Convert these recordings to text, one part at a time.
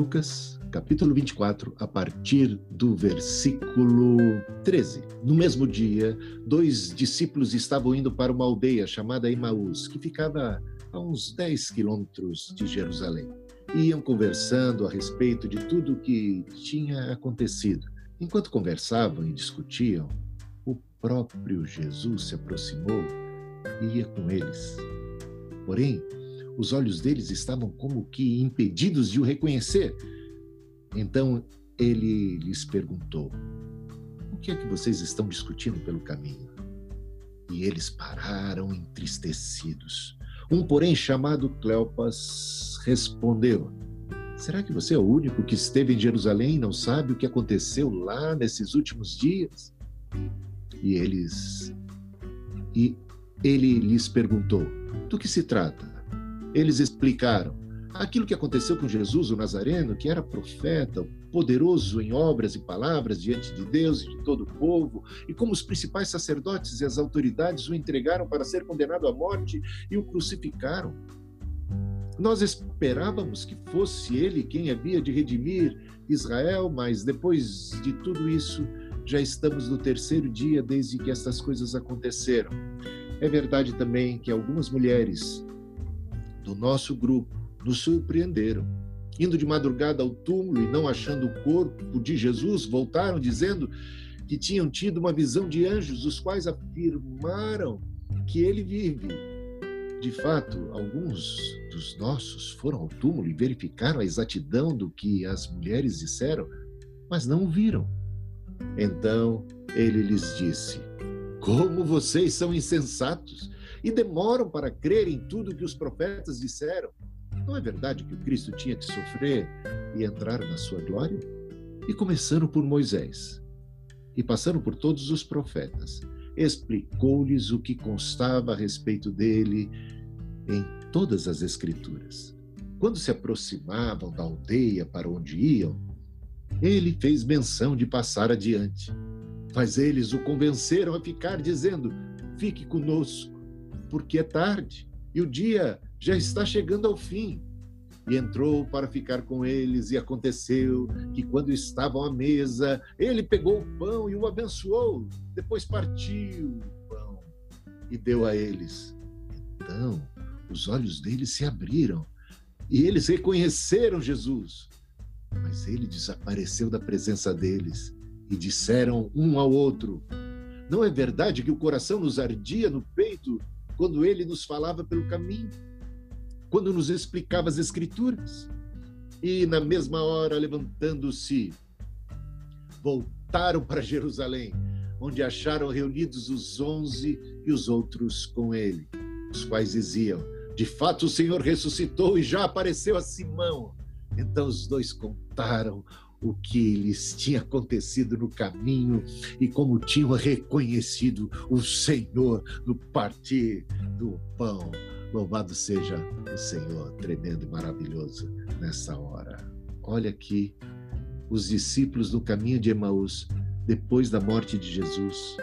Lucas, capítulo 24, a partir do versículo 13. No mesmo dia, dois discípulos estavam indo para uma aldeia chamada Emaús, que ficava a uns 10 quilômetros de Jerusalém. Iam conversando a respeito de tudo o que tinha acontecido. Enquanto conversavam e discutiam, o próprio Jesus se aproximou e ia com eles. Porém, os olhos deles estavam como que impedidos de o reconhecer. Então ele lhes perguntou: O que é que vocês estão discutindo pelo caminho? E eles pararam entristecidos. Um, porém, chamado Cleopas, respondeu: Será que você é o único que esteve em Jerusalém e não sabe o que aconteceu lá nesses últimos dias? E eles. E ele lhes perguntou: Do que se trata? Eles explicaram aquilo que aconteceu com Jesus, o Nazareno, que era profeta, poderoso em obras e palavras diante de Deus e de todo o povo, e como os principais sacerdotes e as autoridades o entregaram para ser condenado à morte e o crucificaram. Nós esperávamos que fosse ele quem havia de redimir Israel, mas depois de tudo isso, já estamos no terceiro dia desde que estas coisas aconteceram. É verdade também que algumas mulheres do nosso grupo nos surpreenderam. Indo de madrugada ao túmulo e não achando o corpo de Jesus, voltaram dizendo que tinham tido uma visão de anjos, os quais afirmaram que ele vive. De fato, alguns dos nossos foram ao túmulo e verificaram a exatidão do que as mulheres disseram, mas não o viram. Então ele lhes disse: Como vocês são insensatos! E demoram para crer em tudo que os profetas disseram. Não é verdade que o Cristo tinha que sofrer e entrar na sua glória? E começando por Moisés e passando por todos os profetas, explicou-lhes o que constava a respeito dele em todas as Escrituras. Quando se aproximavam da aldeia para onde iam, ele fez menção de passar adiante. Mas eles o convenceram a ficar, dizendo: Fique conosco porque é tarde e o dia já está chegando ao fim. E entrou para ficar com eles, e aconteceu que, quando estavam à mesa, ele pegou o pão e o abençoou, depois partiu o pão e deu a eles. Então, os olhos deles se abriram e eles reconheceram Jesus. Mas ele desapareceu da presença deles e disseram um ao outro: Não é verdade que o coração nos ardia no peito quando ele nos falava pelo caminho, quando nos explicava as Escrituras. E na mesma hora, levantando-se, voltaram para Jerusalém, onde acharam reunidos os onze e os outros com ele, os quais diziam: De fato, o Senhor ressuscitou e já apareceu a Simão. Então os dois contaram o que lhes tinha acontecido no caminho e como tinham reconhecido o Senhor no partir do pão. Louvado seja o Senhor, tremendo e maravilhoso nessa hora. Olha aqui os discípulos no caminho de Emaús, depois da morte de Jesus.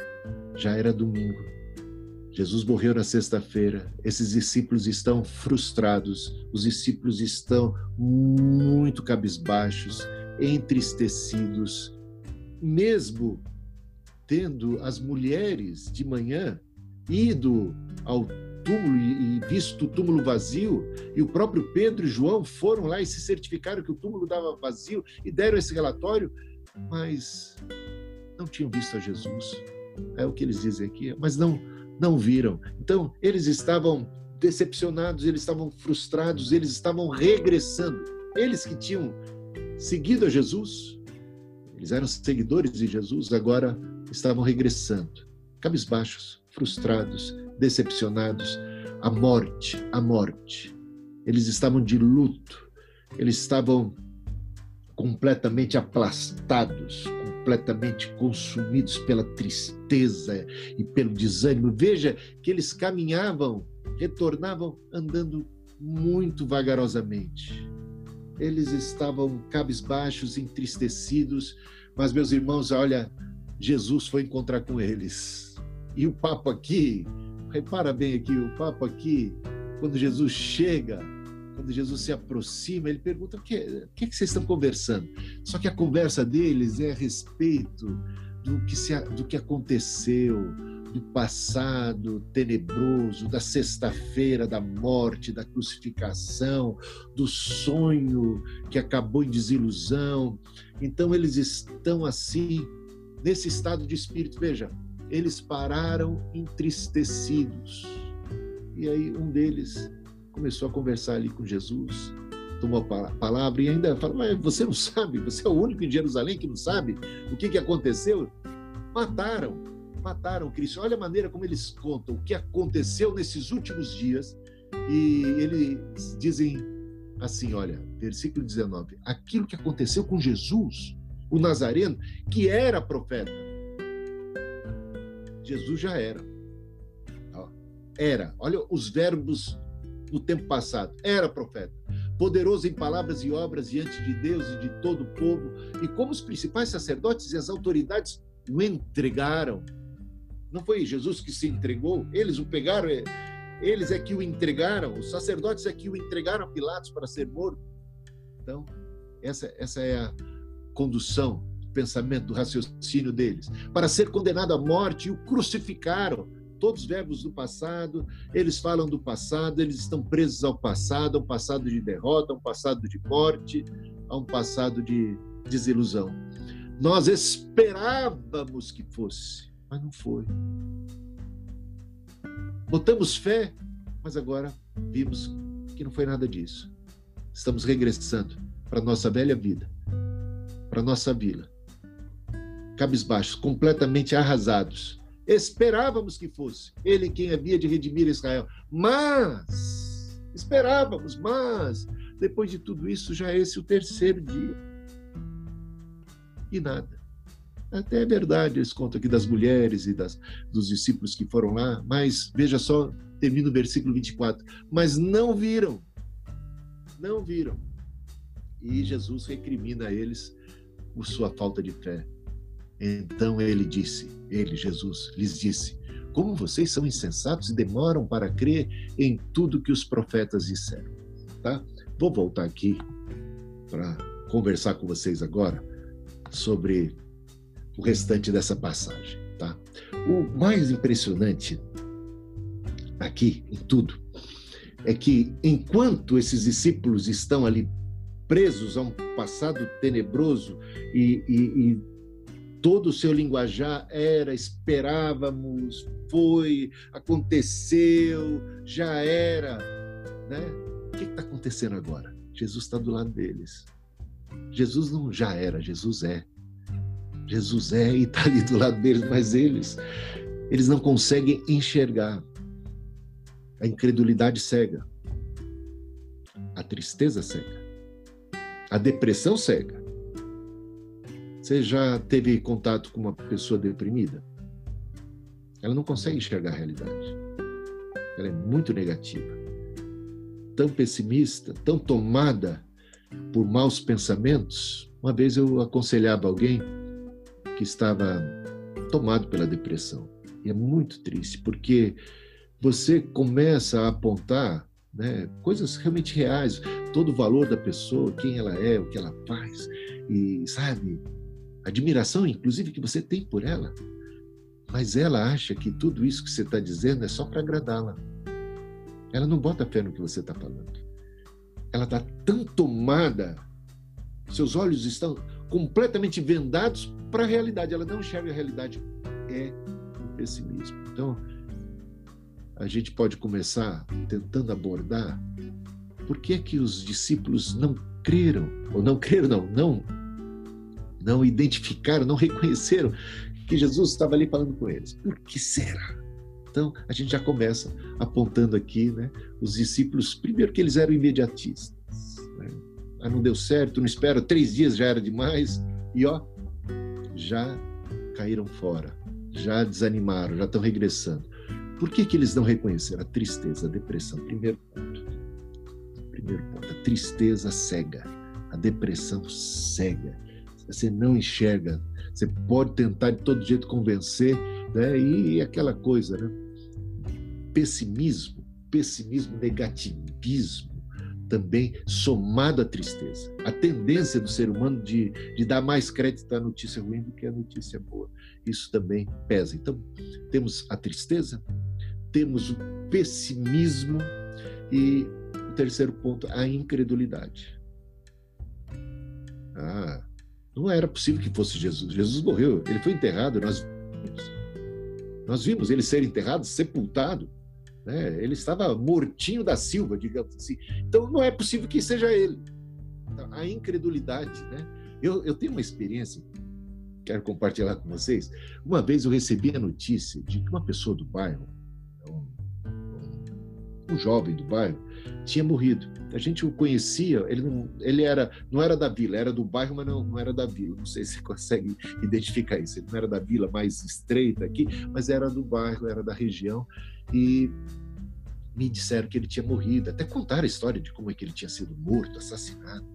Já era domingo. Jesus morreu na sexta-feira. Esses discípulos estão frustrados, os discípulos estão muito cabisbaixos, entristecidos, mesmo tendo as mulheres de manhã ido ao túmulo e visto o túmulo vazio, e o próprio Pedro e João foram lá e se certificaram que o túmulo estava vazio e deram esse relatório, mas não tinham visto a Jesus. É o que eles dizem aqui, mas não não viram. Então, eles estavam decepcionados, eles estavam frustrados, eles estavam regressando. Eles que tinham seguido a Jesus, eles eram seguidores de Jesus, agora estavam regressando, cabisbaixos, frustrados, decepcionados. A morte, a morte. Eles estavam de luto, eles estavam completamente aplastados, completamente consumidos pela tristeza e pelo desânimo. Veja que eles caminhavam, retornavam andando muito vagarosamente eles estavam cabisbaixos, entristecidos, mas meus irmãos, olha, Jesus foi encontrar com eles. E o papo aqui, repara bem aqui, o papo aqui, quando Jesus chega quando Jesus se aproxima, ele pergunta: o que, o que, é que vocês estão conversando? Só que a conversa deles é a respeito do que, se, do que aconteceu, do passado tenebroso, da sexta-feira da morte, da crucificação, do sonho que acabou em desilusão. Então eles estão assim, nesse estado de espírito. Veja, eles pararam entristecidos. E aí um deles começou a conversar ali com Jesus, tomou a palavra e ainda falou: Mas você não sabe, você é o único em Jerusalém que não sabe o que, que aconteceu? Mataram, mataram Cristo. Olha a maneira como eles contam o que aconteceu nesses últimos dias. E eles dizem assim: olha, versículo 19: aquilo que aconteceu com Jesus, o Nazareno, que era profeta. Jesus já era. Era. Olha os verbos no tempo passado. Era profeta. Poderoso em palavras e obras diante de Deus e de todo o povo. E como os principais sacerdotes e as autoridades o entregaram. Não foi Jesus que se entregou, eles o pegaram, é, eles é que o entregaram, os sacerdotes é que o entregaram a Pilatos para ser morto. Então, essa, essa é a condução do pensamento, do raciocínio deles. Para ser condenado à morte, o crucificaram todos os verbos do passado, eles falam do passado, eles estão presos ao passado, a um passado de derrota, a um passado de morte, a um passado de desilusão. Nós esperávamos que fosse, mas não foi. Botamos fé, mas agora vimos que não foi nada disso. Estamos regressando para nossa velha vida, para nossa vila, cabisbaixos, completamente arrasados Esperávamos que fosse ele quem havia de redimir Israel. Mas, esperávamos, mas, depois de tudo isso, já é esse o terceiro dia. E nada. Até é verdade, eles contam aqui das mulheres e das, dos discípulos que foram lá, mas veja só, termina o versículo 24. Mas não viram, não viram. E Jesus recrimina eles por sua falta de fé. Então ele disse, ele, Jesus, lhes disse: Como vocês são insensatos e demoram para crer em tudo que os profetas disseram. Tá? Vou voltar aqui para conversar com vocês agora sobre o restante dessa passagem. Tá? O mais impressionante aqui em tudo é que enquanto esses discípulos estão ali presos a um passado tenebroso e, e, e todo o seu linguajar era esperávamos, foi, aconteceu, já era, né? O que está acontecendo agora? Jesus está do lado deles. Jesus não já era, Jesus é. Jesus é e está ali do lado deles, mas eles, eles não conseguem enxergar. A incredulidade cega, a tristeza cega, a depressão cega, você já teve contato com uma pessoa deprimida? Ela não consegue enxergar a realidade. Ela é muito negativa. Tão pessimista, tão tomada por maus pensamentos. Uma vez eu aconselhava alguém que estava tomado pela depressão. E é muito triste, porque você começa a apontar né, coisas realmente reais, todo o valor da pessoa, quem ela é, o que ela faz, e sabe, admiração, inclusive, que você tem por ela. Mas ela acha que tudo isso que você está dizendo é só para agradá-la. Ela não bota fé no que você está falando. Ela está tão tomada, seus olhos estão completamente vendados para a realidade. Ela não enxerga a realidade. É o pessimismo. Então, a gente pode começar tentando abordar por que é que os discípulos não creram, ou não creram, não, não não identificaram, não reconheceram que Jesus estava ali falando com eles. Por que será? Então, a gente já começa apontando aqui né, os discípulos, primeiro que eles eram imediatistas. Né? Ah, não deu certo, não espera, três dias já era demais, e ó, já caíram fora, já desanimaram, já estão regressando. Por que, que eles não reconheceram? A tristeza, a depressão. Primeiro ponto. Primeiro ponto, a tristeza cega, a depressão cega você não enxerga. Você pode tentar de todo jeito convencer, né? E aquela coisa, né? Pessimismo, pessimismo, negativismo, também somado à tristeza. A tendência do ser humano de, de dar mais crédito à notícia ruim do que à notícia boa. Isso também pesa. Então, temos a tristeza, temos o pessimismo e o terceiro ponto, a incredulidade. Ah, não era possível que fosse Jesus. Jesus morreu, ele foi enterrado, nós vimos. Nós vimos ele ser enterrado, sepultado. Né? Ele estava mortinho da Silva, digamos assim. Então não é possível que seja ele. Então, a incredulidade, né? Eu, eu tenho uma experiência, quero compartilhar com vocês. Uma vez eu recebi a notícia de que uma pessoa do bairro, um, um, jovem do bairro, tinha morrido. A gente o conhecia, ele não, ele era, não era da vila, era do bairro, mas não, não era da vila. Não sei se consegue identificar isso. Ele não era da vila mais estreita aqui, mas era do bairro, era da região. E me disseram que ele tinha morrido. Até contaram a história de como é que ele tinha sido morto, assassinado.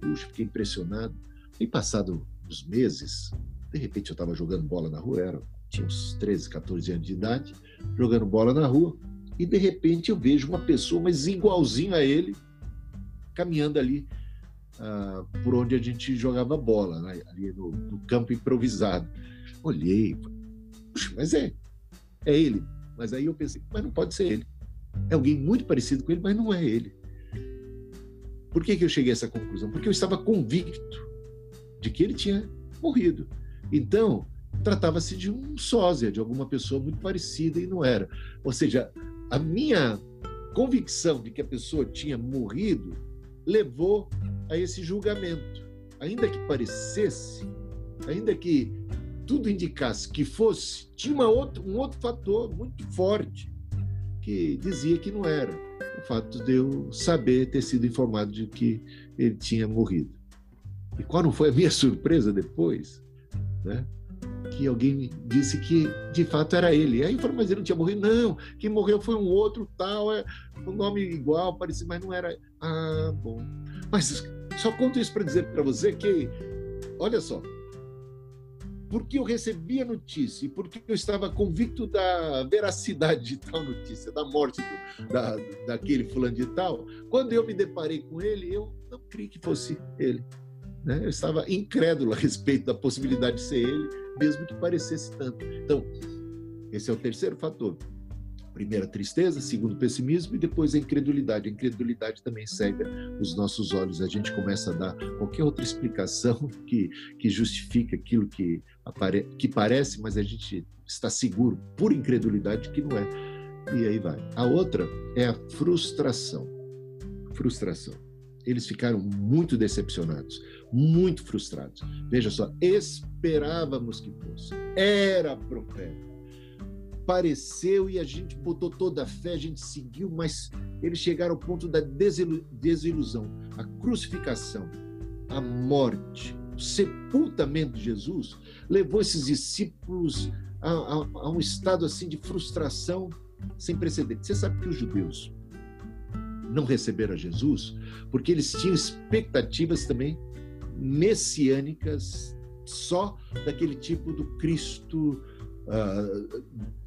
Puxa, fiquei impressionado. E passado uns meses, de repente eu estava jogando bola na rua, era, tinha uns 13, 14 anos de idade, jogando bola na rua e de repente eu vejo uma pessoa, mas igualzinho a ele, caminhando ali uh, por onde a gente jogava bola, né? ali no, no, campo improvisado. Olhei, puxa, mas é, é ele. Mas aí eu pensei, mas não pode ser ele. É alguém muito parecido com ele, mas não é ele. Por que, que eu cheguei a essa conclusão? Porque eu estava convicto de que ele tinha morrido. Então, tratava-se de um sósia, de alguma pessoa muito parecida e não era. Ou seja, a minha convicção de que a pessoa tinha morrido levou a esse julgamento. Ainda que parecesse, ainda que tudo indicasse que fosse, tinha uma outra, um outro fator muito forte que dizia que não era. O fato de eu saber ter sido informado de que ele tinha morrido. E qual não foi a minha surpresa depois? Né? que alguém disse que de fato era ele. Aí falou, mas ele não tinha morrido. Não, quem morreu foi um outro tal, é um nome igual, parecia, mas não era. Ah, bom. Mas só conto isso para dizer para você que, olha só, porque eu recebi a notícia e porque eu estava convicto da veracidade de tal notícia, da morte do, da, daquele fulano de tal, quando eu me deparei com ele, eu não criei que fosse ele. Né? Eu estava incrédulo a respeito da possibilidade de ser ele, mesmo que parecesse tanto. Então, esse é o terceiro fator. Primeiro, a tristeza, segundo, o pessimismo e depois a incredulidade. A incredulidade também cega os nossos olhos. A gente começa a dar qualquer outra explicação que, que justifique aquilo que, que parece, mas a gente está seguro, por incredulidade, que não é. E aí vai. A outra é a frustração. Frustração. Eles ficaram muito decepcionados muito frustrados. Veja só, esperávamos que fosse, era profeta. Pareceu e a gente botou toda a fé, a gente seguiu, mas eles chegaram ao ponto da desilusão, a crucificação, a morte, sepultamento de Jesus levou esses discípulos a, a, a um estado assim de frustração sem precedentes. Você sabe que os judeus não receberam a Jesus porque eles tinham expectativas também messiânicas só daquele tipo do Cristo uh,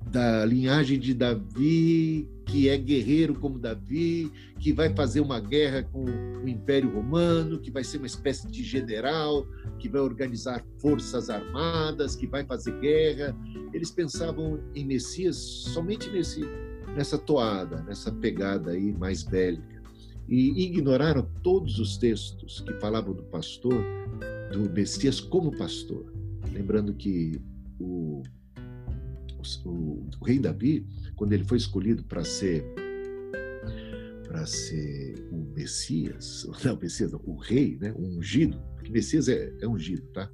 da linhagem de Davi, que é guerreiro como Davi, que vai fazer uma guerra com o Império Romano, que vai ser uma espécie de general, que vai organizar forças armadas, que vai fazer guerra. Eles pensavam em Messias somente nesse, nessa toada, nessa pegada aí mais bélica e ignoraram todos os textos que falavam do pastor, do Messias como pastor. Lembrando que o, o, o rei Davi, quando ele foi escolhido para ser para ser o Messias, não, Messias, não, o rei, né, o ungido, porque Messias é, é ungido, tá?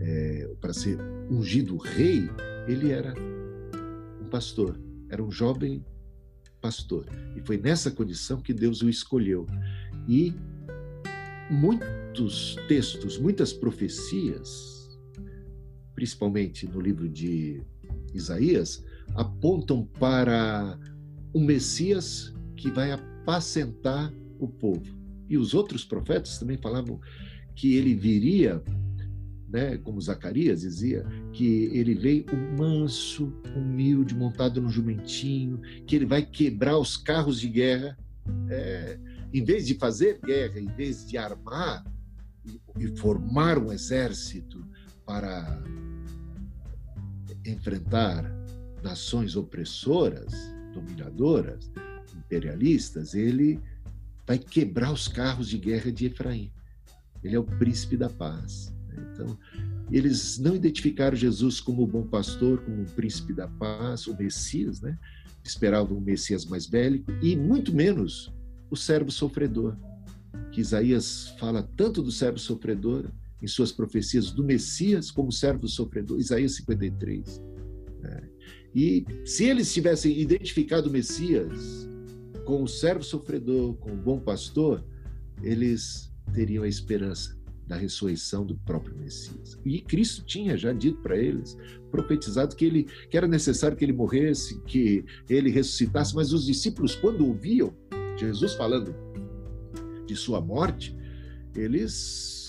É, para ser ungido rei, ele era um pastor, era um jovem pastor. E foi nessa condição que Deus o escolheu. E muitos textos, muitas profecias, principalmente no livro de Isaías, apontam para o Messias que vai apacentar o povo. E os outros profetas também falavam que ele viria né, como Zacarias dizia, que ele veio um manso, humilde, montado no jumentinho, que ele vai quebrar os carros de guerra. É, em vez de fazer guerra, em vez de armar e formar um exército para enfrentar nações opressoras, dominadoras, imperialistas, ele vai quebrar os carros de guerra de Efraim. Ele é o príncipe da paz. Né? Então, eles não identificaram Jesus como o bom pastor, como o príncipe da paz, o Messias, né? Esperavam um Messias mais bélico e muito menos o servo sofredor, que Isaías fala tanto do servo sofredor em suas profecias do Messias como servo sofredor, Isaías 53. Né? E se eles tivessem identificado o Messias com o servo sofredor, com o bom pastor, eles teriam a esperança da ressurreição do próprio Messias. E Cristo tinha já dito para eles, profetizado que ele que era necessário que ele morresse, que ele ressuscitasse, mas os discípulos quando ouviam Jesus falando de sua morte, eles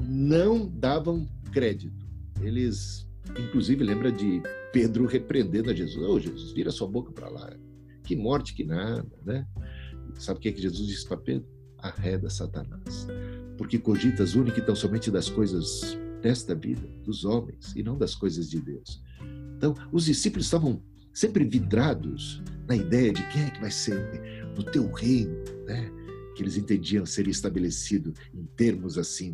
não davam crédito. Eles inclusive lembra de Pedro repreendendo a Jesus. Ô oh, Jesus, vira sua boca para lá. Que morte que nada, né? Sabe o que, é que Jesus disse para Pedro? Arreda Satanás porque cogitas única e tão somente das coisas desta vida, dos homens, e não das coisas de Deus. Então, os discípulos estavam sempre vidrados na ideia de quem é que vai ser no teu reino, né? que eles entendiam ser estabelecido em termos assim,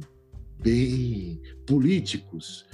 bem políticos.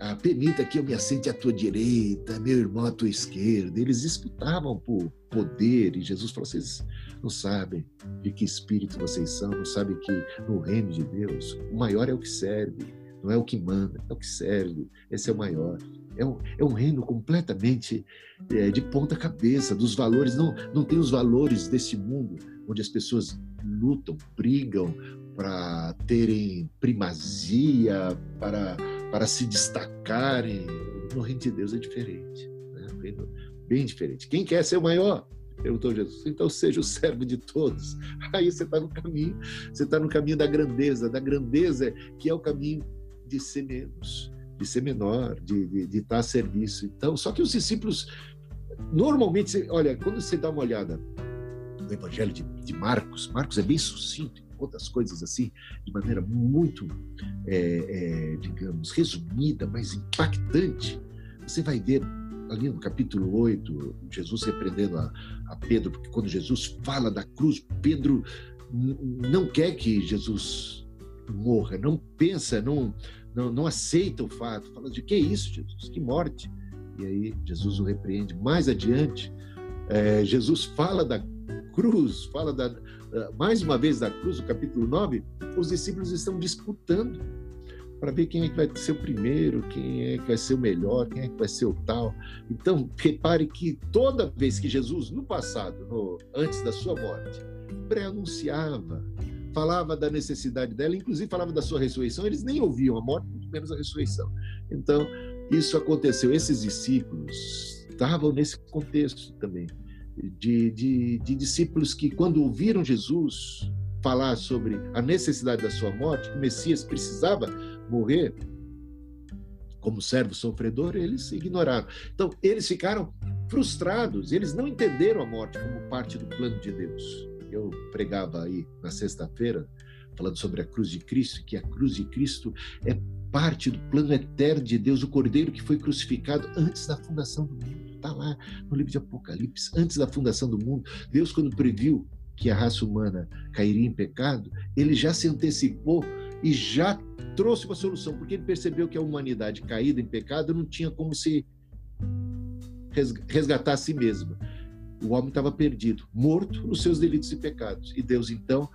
Ah, permita que eu me assente à tua direita, meu irmão à tua esquerda. Eles disputavam por poder e Jesus falou: vocês não sabem de que espírito vocês são, não sabem que no reino de Deus o maior é o que serve, não é o que manda, é o que serve, esse é o maior. É um, é um reino completamente é, de ponta cabeça, dos valores, não, não tem os valores desse mundo, onde as pessoas lutam, brigam para terem primazia, para, para se destacarem. No reino de Deus é diferente, né? bem diferente. Quem quer ser o maior? Perguntou Jesus. Então seja o servo de todos. Aí você está no caminho, você está no caminho da grandeza, da grandeza que é o caminho de ser menos, de ser menor, de, de, de estar a serviço. Então, só que os discípulos, normalmente, olha, quando você dá uma olhada no Evangelho de, de Marcos, Marcos é bem sucinto, conta as coisas assim, de maneira muito, é, é, digamos, resumida, mas impactante. Você vai ver ali no capítulo 8, Jesus repreendendo a, a Pedro, porque quando Jesus fala da cruz, Pedro não quer que Jesus morra, não pensa, não, não, não aceita o fato, fala de que é isso, Jesus, que morte. E aí Jesus o repreende. Mais adiante, é, Jesus fala da cruz, fala da, mais uma vez da cruz, no capítulo 9, os discípulos estão disputando para ver quem é que vai ser o primeiro, quem é que vai ser o melhor, quem é que vai ser o tal. Então, repare que toda vez que Jesus, no passado, no, antes da sua morte, pré-anunciava, falava da necessidade dela, inclusive falava da sua ressurreição, eles nem ouviam a morte, muito menos a ressurreição. Então, isso aconteceu. Esses discípulos estavam nesse contexto também, de, de, de discípulos que, quando ouviram Jesus falar sobre a necessidade da sua morte, que o Messias precisava morrer como servo sofredor, eles ignoraram. Então, eles ficaram frustrados, eles não entenderam a morte como parte do plano de Deus. Eu pregava aí na sexta-feira, falando sobre a cruz de Cristo, que a cruz de Cristo é parte do plano eterno de Deus, o cordeiro que foi crucificado antes da fundação do mundo. Está lá no livro de Apocalipse, antes da fundação do mundo. Deus, quando previu que a raça humana cairia em pecado, ele já se antecipou e já trouxe uma solução, porque ele percebeu que a humanidade caída em pecado não tinha como se resgatar a si mesma. O homem estava perdido, morto nos seus delitos e pecados. E Deus então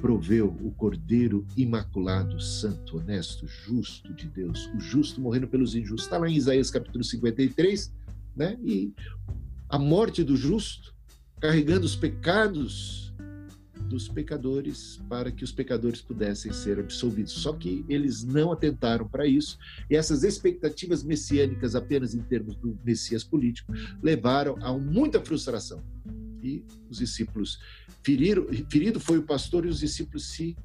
proveu o Cordeiro imaculado, santo, honesto, justo de Deus, o justo morrendo pelos injustos. Está lá em Isaías capítulo 53, né? E a morte do justo, carregando os pecados dos pecadores para que os pecadores pudessem ser absolvidos. Só que eles não atentaram para isso, e essas expectativas messiânicas, apenas em termos do Messias político, levaram a muita frustração. E os discípulos feriram, ferido foi o pastor e os discípulos se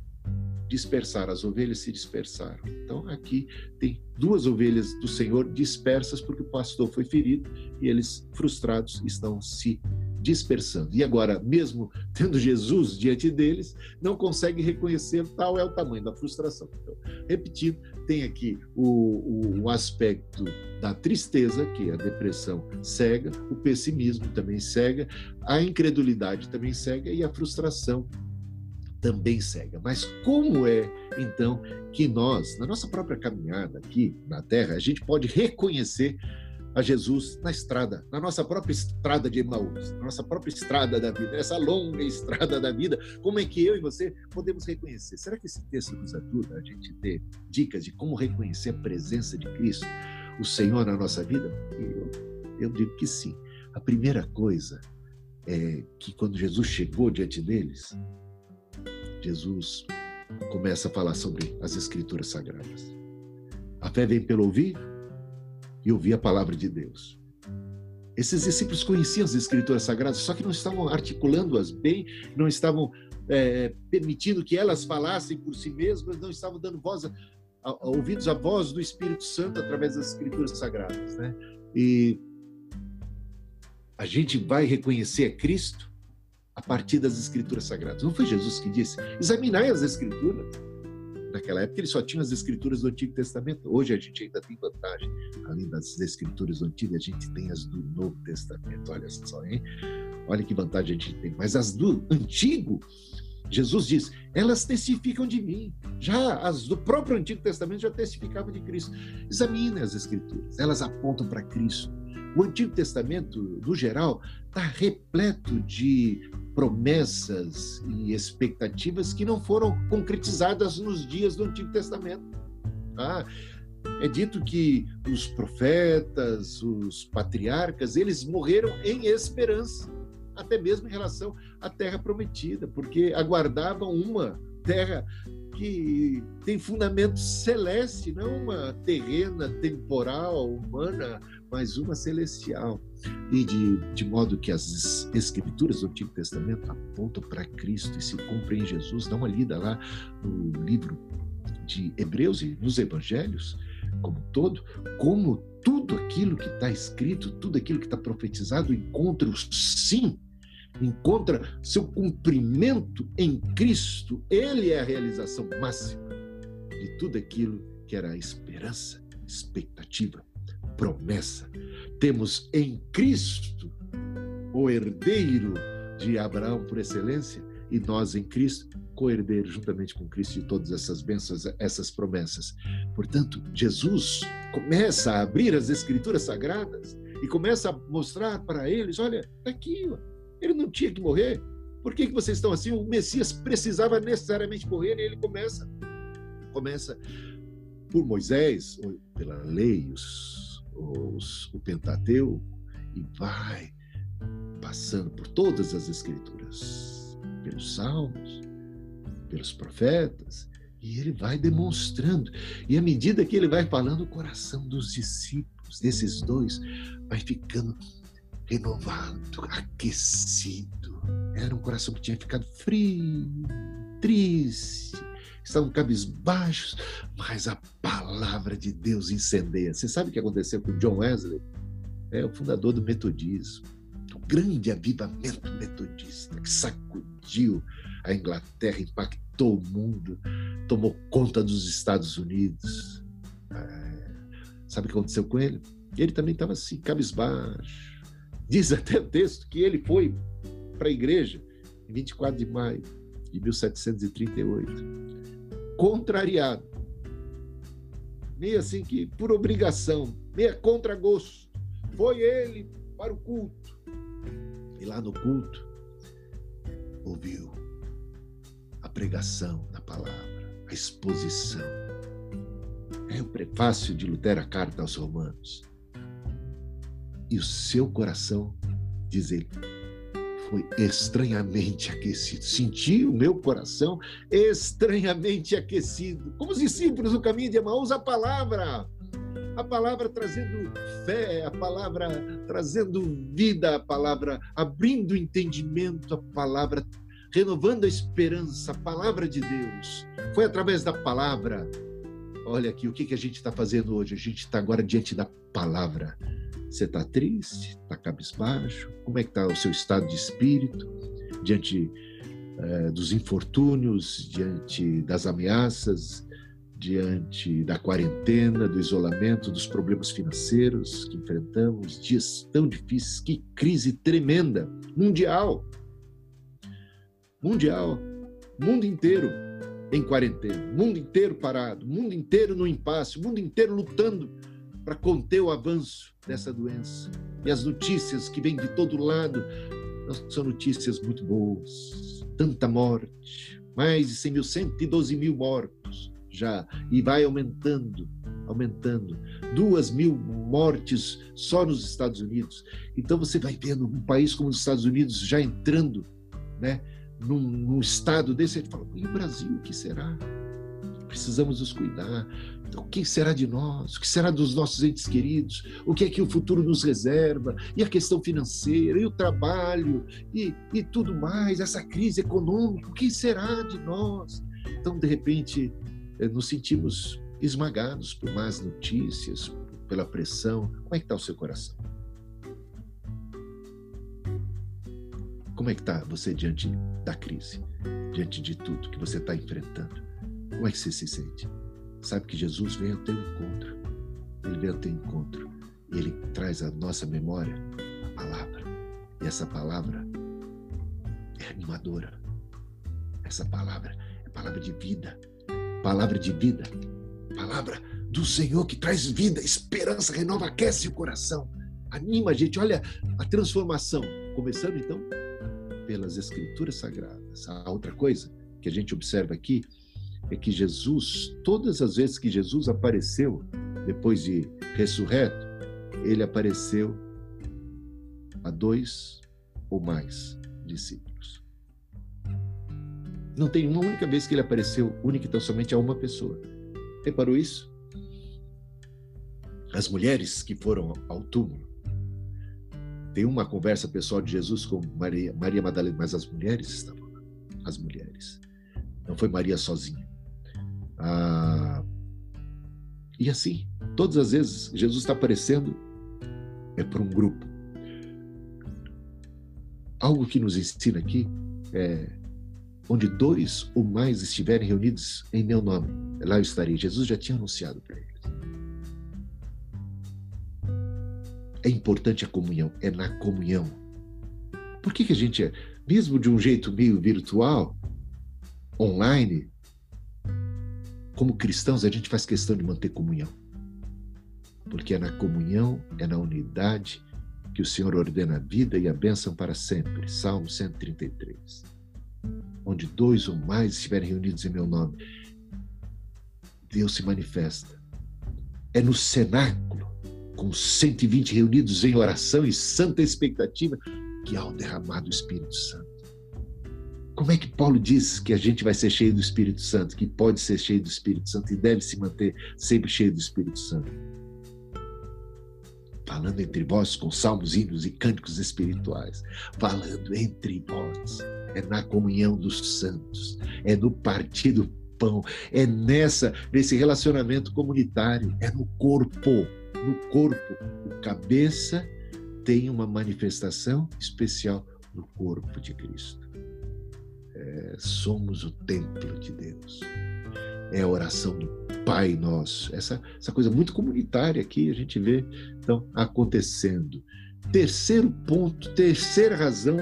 dispersaram, as ovelhas se dispersaram. Então aqui tem duas ovelhas do Senhor dispersas porque o pastor foi ferido e eles frustrados estão se dispersando. E agora, mesmo tendo Jesus diante deles, não consegue reconhecer, tal é o tamanho da frustração. Então, repetindo, tem aqui o, o, o aspecto da tristeza, que é a depressão cega, o pessimismo também cega, a incredulidade também cega e a frustração também cega. Mas como é, então, que nós, na nossa própria caminhada aqui na Terra, a gente pode reconhecer a Jesus na estrada, na nossa própria estrada de Emaús, na nossa própria estrada da vida, essa longa estrada da vida, como é que eu e você podemos reconhecer? Será que esse texto nos ajuda a gente ter dicas de como reconhecer a presença de Cristo, o Senhor na nossa vida? Eu, eu digo que sim. A primeira coisa é que quando Jesus chegou diante deles, Jesus começa a falar sobre as Escrituras Sagradas. A fé vem pelo ouvir e ouvir a palavra de Deus. Esses discípulos conheciam as Escrituras Sagradas, só que não estavam articulando-as bem, não estavam é, permitindo que elas falassem por si mesmas, não estavam dando voz a, a, ouvidos à voz do Espírito Santo através das Escrituras Sagradas. Né? E a gente vai reconhecer Cristo a partir das Escrituras Sagradas. Não foi Jesus que disse: examinai as Escrituras. Naquela época ele só tinha as Escrituras do Antigo Testamento. Hoje a gente ainda tem vantagem. Além das Escrituras do Antigo, a gente tem as do Novo Testamento. Olha só, hein? Olha que vantagem a gente tem. Mas as do Antigo, Jesus diz, elas testificam de mim. Já as do próprio Antigo Testamento já testificavam de Cristo. Examine as Escrituras, elas apontam para Cristo. O Antigo Testamento, no geral, está repleto de promessas e expectativas que não foram concretizadas nos dias do Antigo Testamento. Ah, é dito que os profetas, os patriarcas, eles morreram em esperança, até mesmo em relação à terra prometida, porque aguardavam uma terra que tem fundamento celeste, não uma terrena, temporal, humana, mas uma celestial. E de, de modo que as escrituras do Antigo Testamento apontam para Cristo e se cumprem em Jesus. Dá uma lida lá no livro de Hebreus e nos Evangelhos, como todo, como tudo aquilo que está escrito, tudo aquilo que está profetizado encontra o sim, encontra seu cumprimento em Cristo. Ele é a realização máxima de tudo aquilo que era a esperança, expectativa promessa. Temos em Cristo o herdeiro de Abraão por excelência e nós em Cristo co-herdeiro juntamente com Cristo de todas essas bênçãos, essas promessas. Portanto, Jesus começa a abrir as escrituras sagradas e começa a mostrar para eles, olha, está aqui, ó. ele não tinha que morrer. Por que, que vocês estão assim? O Messias precisava necessariamente morrer e ele começa começa por Moisés, pela lei, os os, o Pentateuco e vai passando por todas as escrituras, pelos salmos, pelos profetas, e ele vai demonstrando. E à medida que ele vai falando, o coração dos discípulos, desses dois, vai ficando renovado, aquecido. Era um coração que tinha ficado frio, triste, estavam cabisbaixos, mas a palavra de Deus incendeia. Você sabe o que aconteceu com John Wesley? É o fundador do metodismo, o grande avivamento metodista que sacudiu a Inglaterra, impactou o mundo, tomou conta dos Estados Unidos. É, sabe o que aconteceu com ele? Ele também estava assim, cabisbaixo. Diz até o texto que ele foi para a igreja em 24 de maio de 1738 contrariado. Meio assim que por obrigação, meio contra gosto. Foi ele para o culto. E lá no culto, ouviu a pregação da palavra, a exposição. É o prefácio de Lutero à carta aos Romanos. E o seu coração, diz ele, foi estranhamente aquecido. Senti o meu coração estranhamente aquecido. Como os discípulos no caminho de Emaús, a palavra, a palavra trazendo fé, a palavra trazendo vida, a palavra abrindo entendimento, a palavra renovando a esperança, a palavra de Deus. Foi através da palavra. Olha aqui, o que, que a gente está fazendo hoje? A gente está agora diante da palavra Você está triste? Está cabisbaixo? Como é que está o seu estado de espírito diante eh, dos infortúnios, diante das ameaças, diante da quarentena, do isolamento, dos problemas financeiros que enfrentamos, dias tão difíceis, que crise tremenda, mundial. Mundial, mundo inteiro em quarentena, mundo inteiro parado, mundo inteiro no impasse, mundo inteiro lutando para conter o avanço dessa doença. E as notícias que vêm de todo lado são notícias muito boas. Tanta morte, mais de 100 mil, 112 mil mortos já, e vai aumentando, aumentando. Duas mil mortes só nos Estados Unidos. Então você vai vendo um país como os Estados Unidos já entrando, né? Num, num estado desse, ele fala, e o Brasil, o que será? Precisamos nos cuidar. O que será de nós? O que será dos nossos entes queridos? O que é que o futuro nos reserva? E a questão financeira, e o trabalho, e, e tudo mais, essa crise econômica, o que será de nós? Então, de repente, eh, nos sentimos esmagados por más notícias, pela pressão. Como é que está o seu coração? Como é que está você diante da crise, diante de tudo que você está enfrentando? Como é que você se sente? Sabe que Jesus vem ao teu encontro. Ele vem ao teu encontro ele traz à nossa memória a palavra. E essa palavra é animadora. Essa palavra é palavra de vida. Palavra de vida. Palavra do Senhor que traz vida, esperança, renova, aquece o coração. Anima a gente. Olha a transformação. Começando então pelas Escrituras Sagradas. A outra coisa que a gente observa aqui é que Jesus, todas as vezes que Jesus apareceu, depois de ressurreto, ele apareceu a dois ou mais discípulos. Não tem uma única vez que ele apareceu única e tão somente a uma pessoa. Reparou isso? As mulheres que foram ao túmulo. Tem uma conversa pessoal de Jesus com Maria, Maria Madalena, mas as mulheres estavam lá. As mulheres. Não foi Maria sozinha. Ah, e assim, todas as vezes Jesus está aparecendo é para um grupo. Algo que nos ensina aqui é onde dois ou mais estiverem reunidos em meu nome, lá eu estarei. Jesus já tinha anunciado para eles. É importante a comunhão, é na comunhão. Por que, que a gente, mesmo de um jeito meio virtual, online, como cristãos, a gente faz questão de manter comunhão. Porque é na comunhão, é na unidade que o Senhor ordena a vida e a bênção para sempre. Salmo 133. Onde dois ou mais estiverem reunidos em meu nome, Deus se manifesta. É no cenáculo, com 120 reunidos em oração e santa expectativa, que há o derramado Espírito Santo. Como é que Paulo diz que a gente vai ser cheio do Espírito Santo, que pode ser cheio do Espírito Santo e deve se manter sempre cheio do Espírito Santo? Falando entre vós com salmos, hinos e cânticos espirituais, falando entre vós, é na comunhão dos santos, é no partir do pão, é nessa nesse relacionamento comunitário, é no corpo, no corpo. O cabeça tem uma manifestação especial no corpo de Cristo somos o templo de Deus. É a oração do Pai Nosso. Essa, essa coisa muito comunitária aqui a gente vê então acontecendo. Terceiro ponto, terceira razão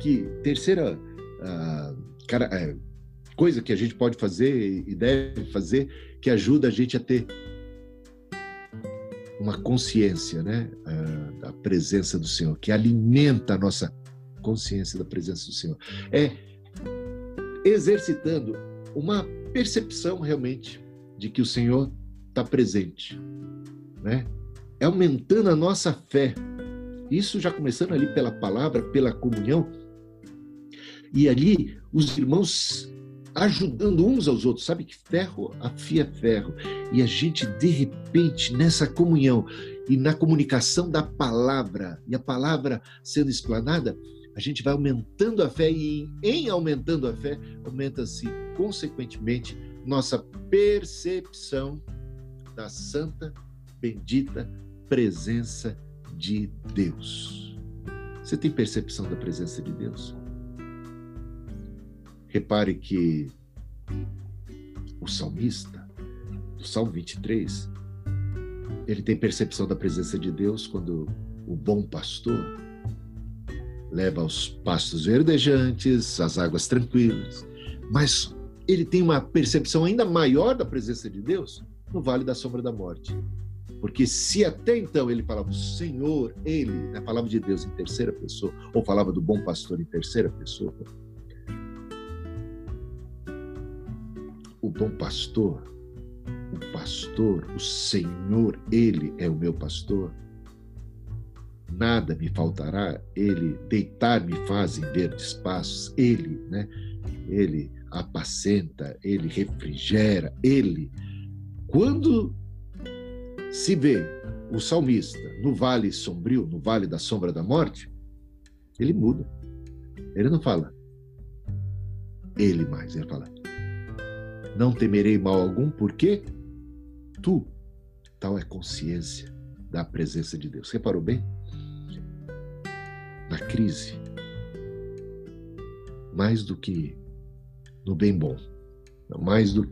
que terceira uh, cara, é, coisa que a gente pode fazer e deve fazer que ajuda a gente a ter uma consciência, né, uh, da presença do Senhor, que alimenta a nossa consciência da presença do Senhor. É exercitando uma percepção realmente de que o Senhor está presente, né? É aumentando a nossa fé. Isso já começando ali pela palavra, pela comunhão, e ali os irmãos ajudando uns aos outros, sabe que ferro afia ferro. E a gente, de repente, nessa comunhão e na comunicação da palavra, e a palavra sendo explanada, a gente vai aumentando a fé e em aumentando a fé, aumenta-se consequentemente nossa percepção da santa, bendita presença de Deus. Você tem percepção da presença de Deus? Repare que o salmista, do Salmo 23, ele tem percepção da presença de Deus quando o bom pastor leva aos pastos verdejantes, às águas tranquilas. Mas ele tem uma percepção ainda maior da presença de Deus no vale da sombra da morte. Porque se até então ele falava Senhor, ele, na palavra de Deus em terceira pessoa, ou falava do bom pastor em terceira pessoa, o bom pastor, o pastor, o Senhor, ele é o meu pastor, nada me faltará, ele deitar-me faz em verdes passos, ele, né? Ele apacenta, ele refrigera, ele. Quando se vê o salmista no vale sombrio, no vale da sombra da morte, ele muda. Ele não fala ele mais, ele fala: Não temerei mal algum, porque tu, tal é consciência da presença de Deus. Reparou bem? Na crise, mais do que no bem bom, mais do,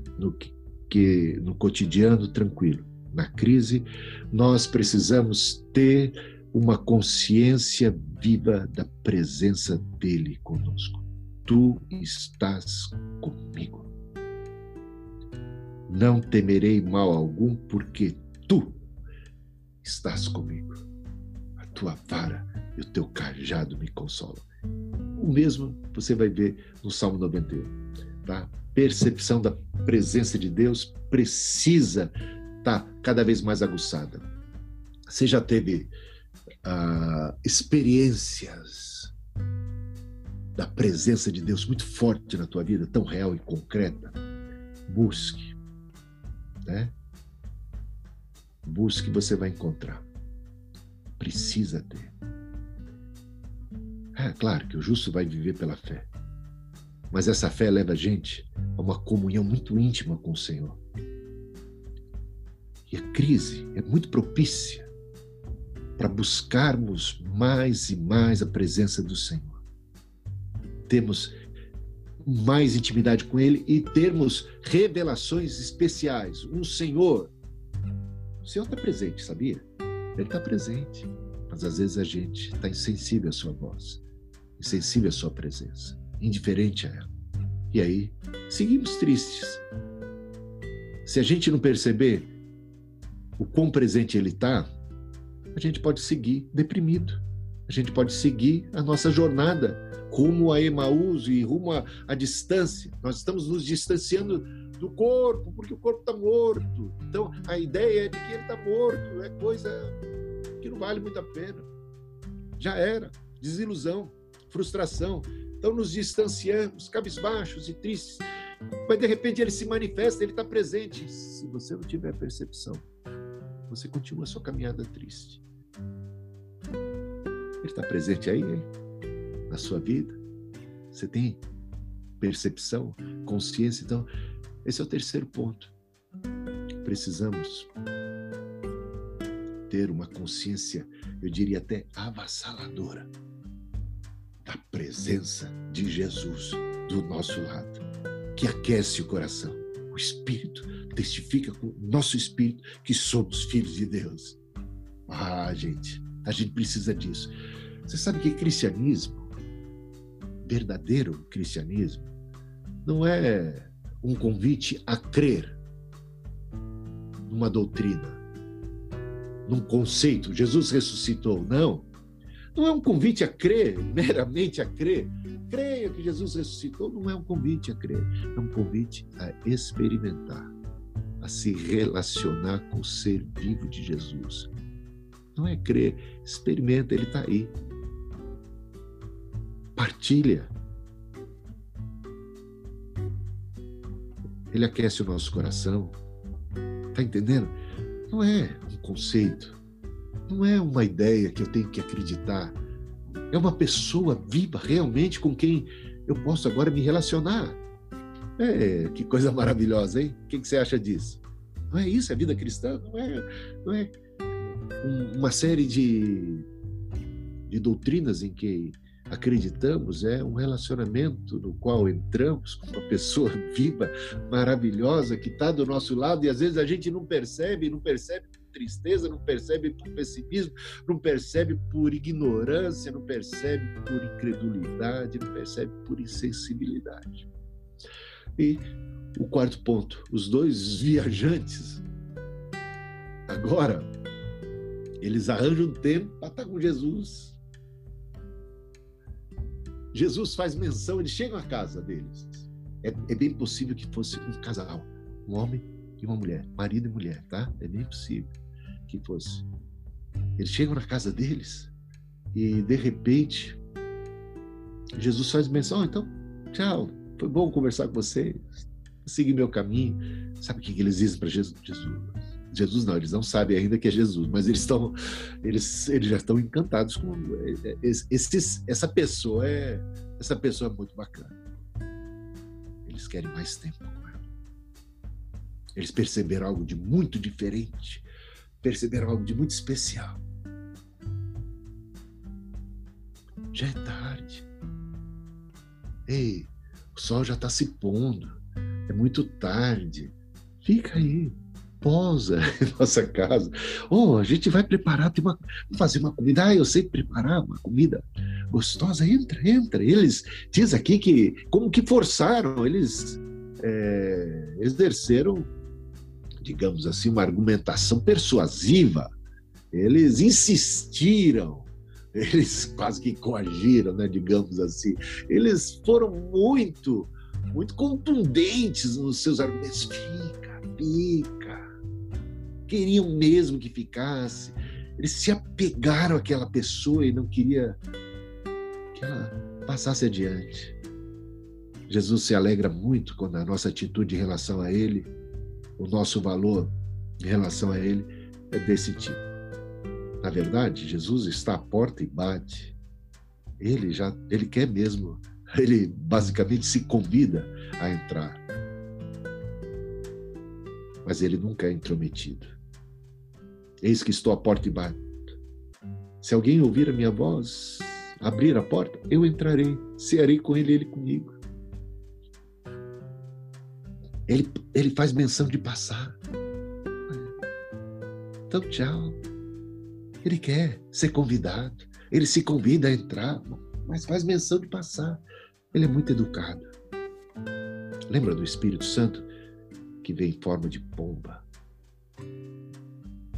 que no cotidiano tranquilo. Na crise, nós precisamos ter uma consciência viva da presença dele conosco. Tu estás comigo. Não temerei mal algum, porque tu estás comigo. Tua vara e o teu cajado me consolam. O mesmo você vai ver no Salmo 91. Tá? Percepção da presença de Deus precisa estar tá cada vez mais aguçada. Você já teve uh, experiências da presença de Deus muito forte na tua vida, tão real e concreta? Busque, né? Busque, você vai encontrar. Precisa ter. É claro que o justo vai viver pela fé. Mas essa fé leva a gente a uma comunhão muito íntima com o Senhor. E a crise é muito propícia para buscarmos mais e mais a presença do Senhor. Temos mais intimidade com Ele e termos revelações especiais. Um Senhor. O Senhor está presente, sabia? Ele está presente. Mas às vezes a gente está insensível à sua voz insensível à sua presença, indiferente a ela. E aí, seguimos tristes. Se a gente não perceber o quão presente ele está, a gente pode seguir deprimido. A gente pode seguir a nossa jornada rumo a Emaús e rumo à distância. Nós estamos nos distanciando do corpo, porque o corpo está morto. Então, a ideia é de que ele está morto, é coisa que não vale muito a pena. Já era, desilusão frustração. Então nos distanciamos, cabisbaixos e tristes. Mas de repente ele se manifesta, ele está presente. Se você não tiver percepção, você continua a sua caminhada triste. Ele está presente aí, hein? na sua vida. Você tem percepção, consciência. Então, esse é o terceiro ponto. Precisamos ter uma consciência, eu diria até avassaladora da presença de Jesus do nosso lado, que aquece o coração. O Espírito testifica com o nosso espírito que somos filhos de Deus. Ah, gente, a gente precisa disso. Você sabe que cristianismo, verdadeiro cristianismo, não é um convite a crer numa doutrina, num conceito. Jesus ressuscitou. Não. Não é um convite a crer, meramente a crer. Creia que Jesus ressuscitou, não é um convite a crer, é um convite a experimentar, a se relacionar com o ser vivo de Jesus. Não é crer, experimenta, ele está aí. Partilha. Ele aquece o nosso coração. Está entendendo? Não é um conceito, não é uma ideia que eu tenho que acreditar. É uma pessoa viva realmente com quem eu posso agora me relacionar. É, que coisa maravilhosa, hein? O que, você acha disso? Não é isso, é vida cristã? Não é, não é um, uma série de, de doutrinas em que acreditamos é um relacionamento no qual entramos com uma pessoa viva, maravilhosa, que está do nosso lado e às vezes a gente não percebe, não percebe por tristeza, não percebe por pessimismo, não percebe por ignorância, não percebe por incredulidade, não percebe por insensibilidade. E o quarto ponto, os dois viajantes agora eles arranjam tempo para estar com Jesus Jesus faz menção, eles chegam à casa deles. É, é, bem possível que fosse um casal, um homem e uma mulher, marido e mulher, tá? É bem possível que fosse. Eles chegam na casa deles e de repente Jesus faz menção, oh, então, tchau, foi bom conversar com vocês, segui meu caminho. Sabe o que eles dizem para Jesus? Jesus, Jesus não, eles não sabem ainda que é Jesus, mas eles estão, eles, eles já estão encantados com é, é, esse, essa pessoa é, essa pessoa é muito bacana. Eles querem mais tempo com ela. Eles perceberam algo de muito diferente, perceberam algo de muito especial. Já é tarde. Ei, o sol já está se pondo. É muito tarde. Fica aí esposa em nossa casa. Oh, a gente vai preparar, tem uma, fazer uma comida. Ah, eu sei preparar uma comida gostosa. Entra, entra. Eles diz aqui que como que forçaram, eles é, exerceram, digamos assim, uma argumentação persuasiva. Eles insistiram, eles quase que coagiram, né, digamos assim. Eles foram muito, muito contundentes nos seus argumentos. Fica, fica queriam mesmo que ficasse. Eles se apegaram àquela pessoa e não queria que ela passasse adiante. Jesus se alegra muito quando a nossa atitude em relação a Ele, o nosso valor em relação a Ele é desse tipo. Na verdade, Jesus está à porta e bate. Ele já, ele quer mesmo, ele basicamente se convida a entrar. Mas ele nunca é intrometido. Eis que estou à porta e bato. Se alguém ouvir a minha voz, abrir a porta, eu entrarei, cearei com ele, ele comigo. Ele, ele faz menção de passar. Então, tchau. Ele quer ser convidado. Ele se convida a entrar, mas faz menção de passar. Ele é muito educado. Lembra do Espírito Santo que vem em forma de pomba?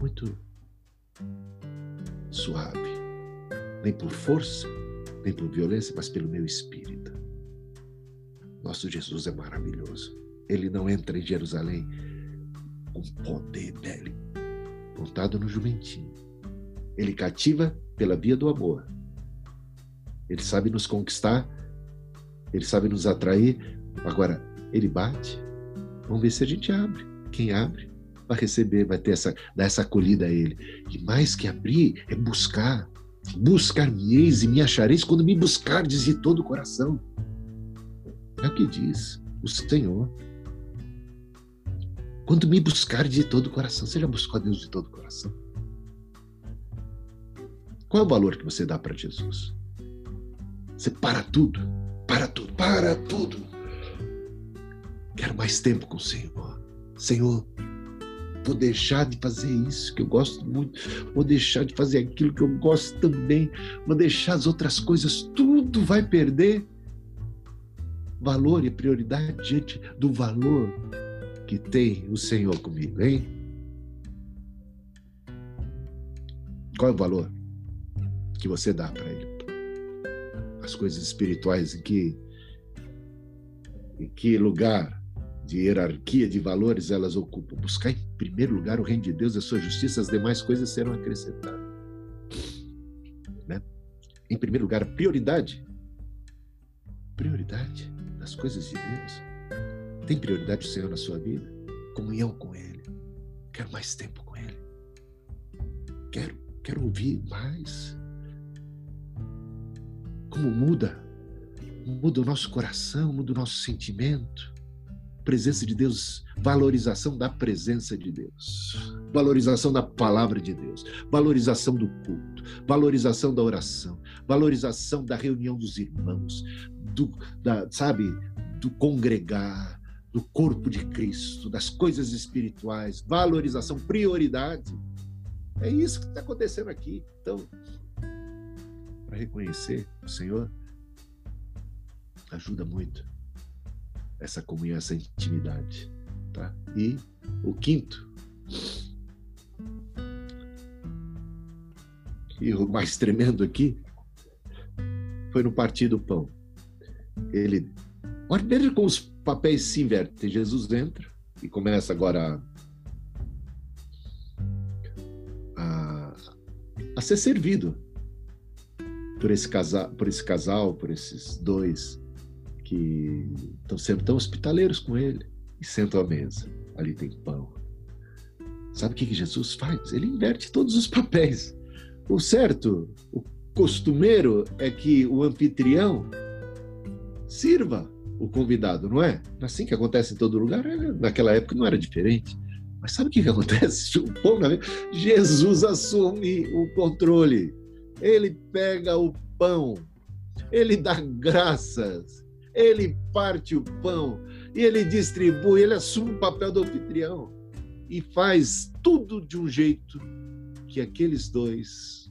Muito suave, nem por força, nem por violência, mas pelo meu espírito. Nosso Jesus é maravilhoso. Ele não entra em Jerusalém com poder dele, montado no jumentinho. Ele cativa pela via do amor. Ele sabe nos conquistar, ele sabe nos atrair. Agora, ele bate. Vamos ver se a gente abre. Quem abre vai receber, vai ter essa, dar essa acolhida a Ele. E mais que abrir, é buscar. Buscar-me-eis e me achareis quando me buscardes de todo o coração. É o que diz o Senhor. Quando me buscar de todo o coração, você já buscou a Deus de todo o coração? Qual é o valor que você dá para Jesus? Você para tudo, para tudo, para tudo. Quero mais tempo com o Senhor. Senhor, vou deixar de fazer isso que eu gosto muito, vou deixar de fazer aquilo que eu gosto também, vou deixar as outras coisas, tudo vai perder valor e prioridade diante do valor que tem o Senhor comigo, hein? Qual é o valor que você dá para Ele? As coisas espirituais em que em que lugar de hierarquia de valores elas ocupam. Buscar em primeiro lugar o reino de Deus e a sua justiça, as demais coisas serão acrescentadas. Né? Em primeiro lugar, prioridade. Prioridade das coisas de Deus. Tem prioridade o Senhor na sua vida? Comunhão com Ele. Quero mais tempo com Ele. Quero, quero ouvir mais. Como muda, muda o nosso coração, muda o nosso sentimento presença de Deus, valorização da presença de Deus, valorização da palavra de Deus, valorização do culto, valorização da oração, valorização da reunião dos irmãos, do, da, sabe, do congregar, do corpo de Cristo, das coisas espirituais, valorização, prioridade. É isso que está acontecendo aqui. Então, para reconhecer o Senhor, ajuda muito essa comunhão, essa intimidade. Tá? E o quinto, e o mais tremendo aqui, foi no partir do pão. Ele, olha, como os papéis se invertem. Jesus entra e começa agora a, a, a ser servido por esse casal, por esses dois que estão sendo tão hospitaleiros com ele e sentam à mesa. Ali tem pão. Sabe o que, que Jesus faz? Ele inverte todos os papéis. O certo, o costumeiro é que o anfitrião sirva o convidado, não é? Assim que acontece em todo lugar, é, naquela época não era diferente. Mas sabe o que, que acontece? O pão, Jesus assume o controle. Ele pega o pão, ele dá graças, ele parte o pão e ele distribui, ele assume o papel do anfitrião e faz tudo de um jeito que aqueles dois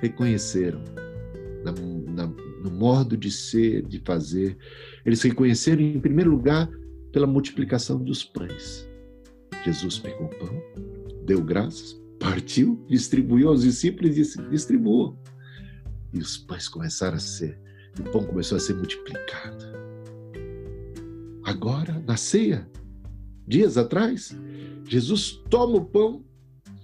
reconheceram na, na, no modo de ser, de fazer. Eles reconheceram, em primeiro lugar, pela multiplicação dos pães. Jesus pegou o pão, deu graças, partiu, distribuiu aos discípulos e disse: distribuam. E os pães começaram a ser o pão começou a ser multiplicado. Agora, na ceia, dias atrás, Jesus toma o pão,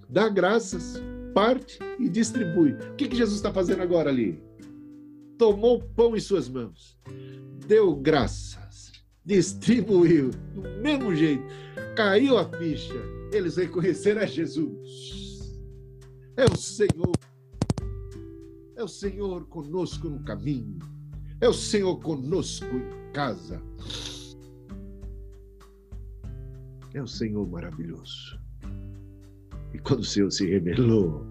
dá graças, parte e distribui. O que, que Jesus está fazendo agora ali? Tomou o pão em suas mãos, deu graças, distribuiu, do mesmo jeito, caiu a ficha, eles reconheceram a Jesus. É o Senhor, é o Senhor conosco no caminho é o Senhor conosco em casa. É o Senhor maravilhoso. E quando o Senhor se revelou,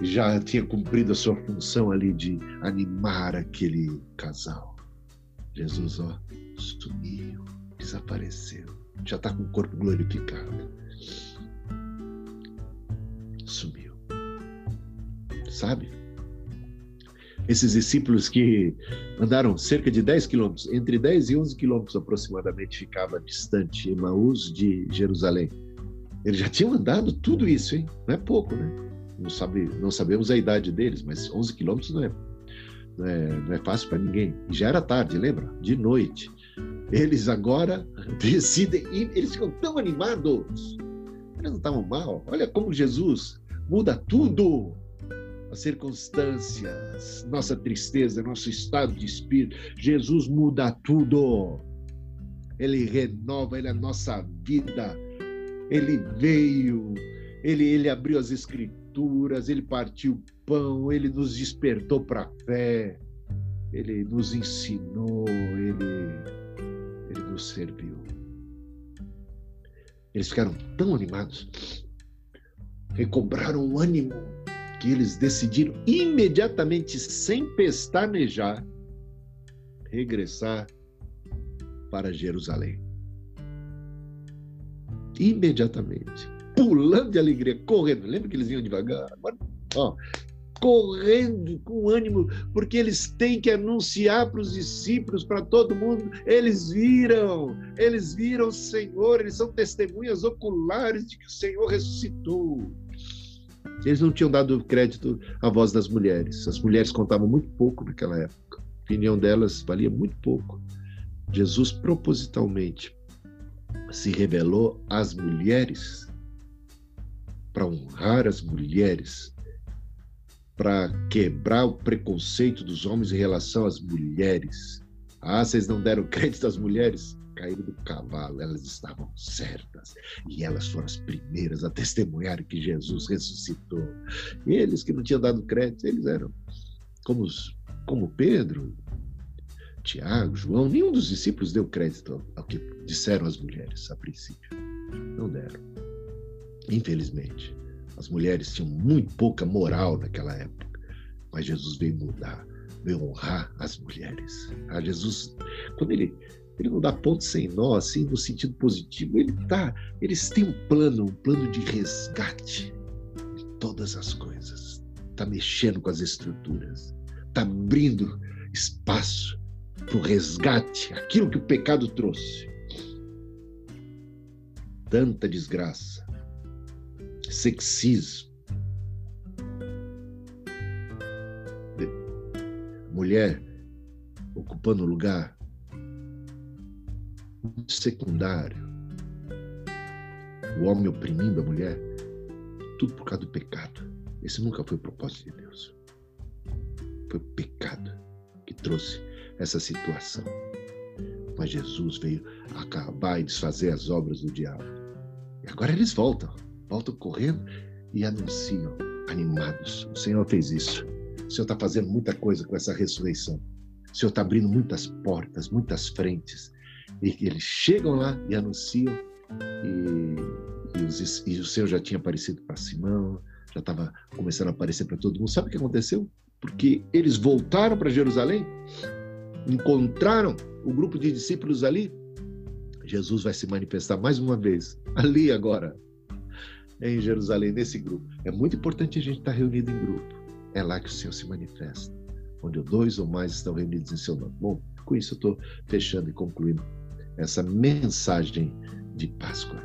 já tinha cumprido a sua função ali de animar aquele casal. Jesus, ó, sumiu, desapareceu, já está com o corpo glorificado. Sumiu. Sabe? Esses discípulos que andaram cerca de 10 quilômetros, entre 10 e 11 quilômetros aproximadamente ficava distante Emaús de Jerusalém. Eles já tinham andado tudo isso, hein? Não é pouco, né? Não, sabe, não sabemos a idade deles, mas 11 quilômetros não é, não é, não é fácil para ninguém. E já era tarde, lembra? De noite. Eles agora decidem, eles ficam tão animados. Eles não estavam mal. Olha como Jesus muda tudo as circunstâncias, nossa tristeza, nosso estado de espírito. Jesus muda tudo. Ele renova, ele é a nossa vida. Ele veio, ele, ele abriu as escrituras, ele partiu o pão, ele nos despertou para a fé, ele nos ensinou, ele, ele nos serviu. Eles ficaram tão animados, recobraram o ânimo que eles decidiram imediatamente, sem pestanejar, regressar para Jerusalém. Imediatamente. Pulando de alegria, correndo. Lembra que eles iam devagar? Agora, ó, correndo com ânimo, porque eles têm que anunciar para os discípulos, para todo mundo. Eles viram, eles viram o Senhor, eles são testemunhas oculares de que o Senhor ressuscitou. Eles não tinham dado crédito à voz das mulheres. As mulheres contavam muito pouco naquela época. A opinião delas valia muito pouco. Jesus propositalmente se revelou às mulheres para honrar as mulheres, para quebrar o preconceito dos homens em relação às mulheres. Ah, vocês não deram crédito às mulheres? Caíram do cavalo, elas estavam certas. E elas foram as primeiras a testemunhar que Jesus ressuscitou. E eles que não tinham dado crédito, eles eram como, os, como Pedro, Tiago, João, nenhum dos discípulos deu crédito ao que disseram as mulheres a princípio. Não deram. Infelizmente, as mulheres tinham muito pouca moral naquela época, mas Jesus veio mudar, veio honrar as mulheres. Ah, Jesus, quando ele ele não dá ponto sem nó, assim, no sentido positivo. Ele tá, eles têm um plano, um plano de resgate de todas as coisas. Está mexendo com as estruturas, está abrindo espaço para o resgate, aquilo que o pecado trouxe. Tanta desgraça, sexismo, mulher ocupando lugar secundário, o homem oprimindo a mulher, tudo por causa do pecado. Esse nunca foi o propósito de Deus. Foi o pecado que trouxe essa situação. Mas Jesus veio acabar e desfazer as obras do diabo. E agora eles voltam, voltam correndo e anunciam, animados. O Senhor fez isso. O Senhor está fazendo muita coisa com essa ressurreição. O Senhor está abrindo muitas portas, muitas frentes. E eles chegam lá e anunciam, e, e, os, e o Senhor já tinha aparecido para Simão, já estava começando a aparecer para todo mundo. Sabe o que aconteceu? Porque eles voltaram para Jerusalém, encontraram o grupo de discípulos ali. Jesus vai se manifestar mais uma vez, ali agora, em Jerusalém, nesse grupo. É muito importante a gente estar reunido em grupo. É lá que o Senhor se manifesta, onde dois ou mais estão reunidos em seu nome. Bom, com isso eu estou fechando e concluindo essa mensagem de Páscoa.